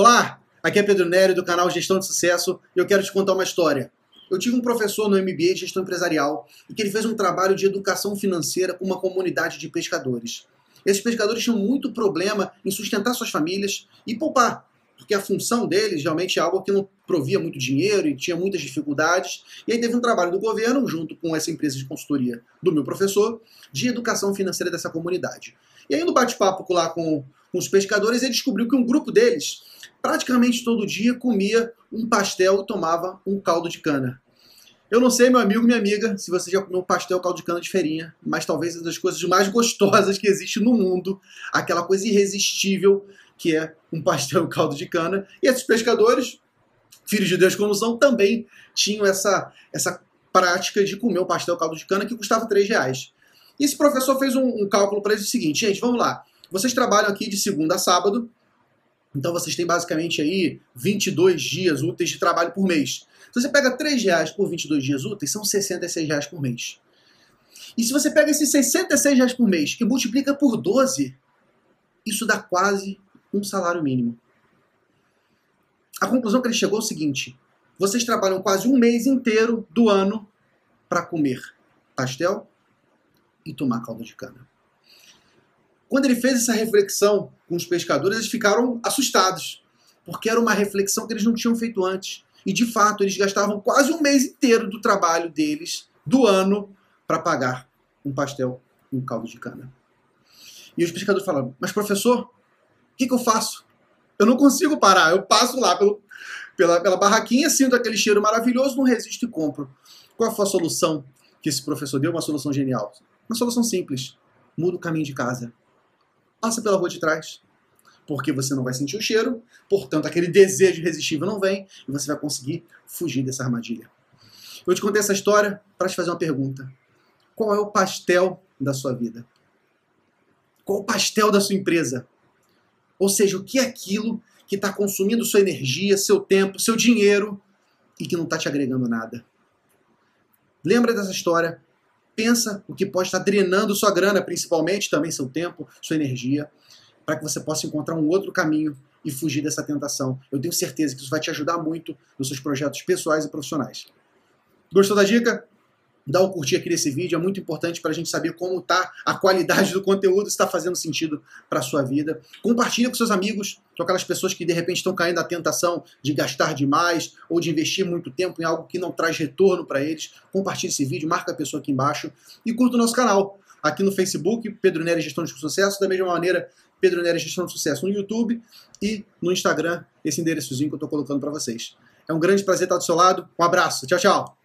Olá, aqui é Pedro Nery do canal Gestão de Sucesso e eu quero te contar uma história. Eu tive um professor no MBA de Gestão Empresarial e que ele fez um trabalho de educação financeira com uma comunidade de pescadores. Esses pescadores tinham muito problema em sustentar suas famílias e poupar, porque a função deles realmente é algo que não provia muito dinheiro e tinha muitas dificuldades. E aí teve um trabalho do governo, junto com essa empresa de consultoria do meu professor, de educação financeira dessa comunidade. E aí no bate-papo lá com, com os pescadores, ele descobriu que um grupo deles praticamente todo dia comia um pastel e tomava um caldo de cana. Eu não sei, meu amigo, minha amiga, se você já comeu um pastel caldo de cana de feirinha, mas talvez uma das coisas mais gostosas que existe no mundo, aquela coisa irresistível que é um pastel caldo de cana. E esses pescadores, filhos de Deus como são, também tinham essa, essa prática de comer um pastel caldo de cana que custava 3 reais. E esse professor fez um, um cálculo para eles o seguinte, gente, vamos lá. Vocês trabalham aqui de segunda a sábado, então vocês têm basicamente aí 22 dias úteis de trabalho por mês. Se você pega 3 reais por 22 dias úteis, são 66 reais por mês. E se você pega esses 66 reais por mês e multiplica por 12, isso dá quase um salário mínimo. A conclusão que ele chegou é o seguinte: vocês trabalham quase um mês inteiro do ano para comer pastel e tomar caldo de cana. Quando ele fez essa reflexão com os pescadores, eles ficaram assustados, porque era uma reflexão que eles não tinham feito antes. E de fato, eles gastavam quase um mês inteiro do trabalho deles, do ano, para pagar um pastel e um caldo de cana. E os pescadores falaram: Mas professor, o que, que eu faço? Eu não consigo parar. Eu passo lá pelo, pela, pela barraquinha, sinto aquele cheiro maravilhoso, não resisto e compro. Qual foi a solução que esse professor deu? Uma solução genial. Uma solução simples. Muda o caminho de casa passa pela rua de trás. Porque você não vai sentir o cheiro, portanto, aquele desejo irresistível não vem e você vai conseguir fugir dessa armadilha. Eu te contei essa história para te fazer uma pergunta: Qual é o pastel da sua vida? Qual o pastel da sua empresa? Ou seja, o que é aquilo que está consumindo sua energia, seu tempo, seu dinheiro e que não está te agregando nada? Lembra dessa história pensa o que pode estar drenando sua grana, principalmente também seu tempo, sua energia, para que você possa encontrar um outro caminho e fugir dessa tentação. Eu tenho certeza que isso vai te ajudar muito nos seus projetos pessoais e profissionais. Gostou da dica? Dá um curtir aqui nesse vídeo, é muito importante para a gente saber como está a qualidade do conteúdo, se está fazendo sentido para a sua vida. Compartilha com seus amigos, com aquelas pessoas que de repente estão caindo na tentação de gastar demais ou de investir muito tempo em algo que não traz retorno para eles. Compartilhe esse vídeo, marca a pessoa aqui embaixo e curta o nosso canal. Aqui no Facebook, Pedro Nery Gestão de Sucesso, da mesma maneira, Pedro Nery Gestão de Sucesso no YouTube e no Instagram, esse endereçozinho que eu estou colocando para vocês. É um grande prazer estar do seu lado. Um abraço. Tchau, tchau.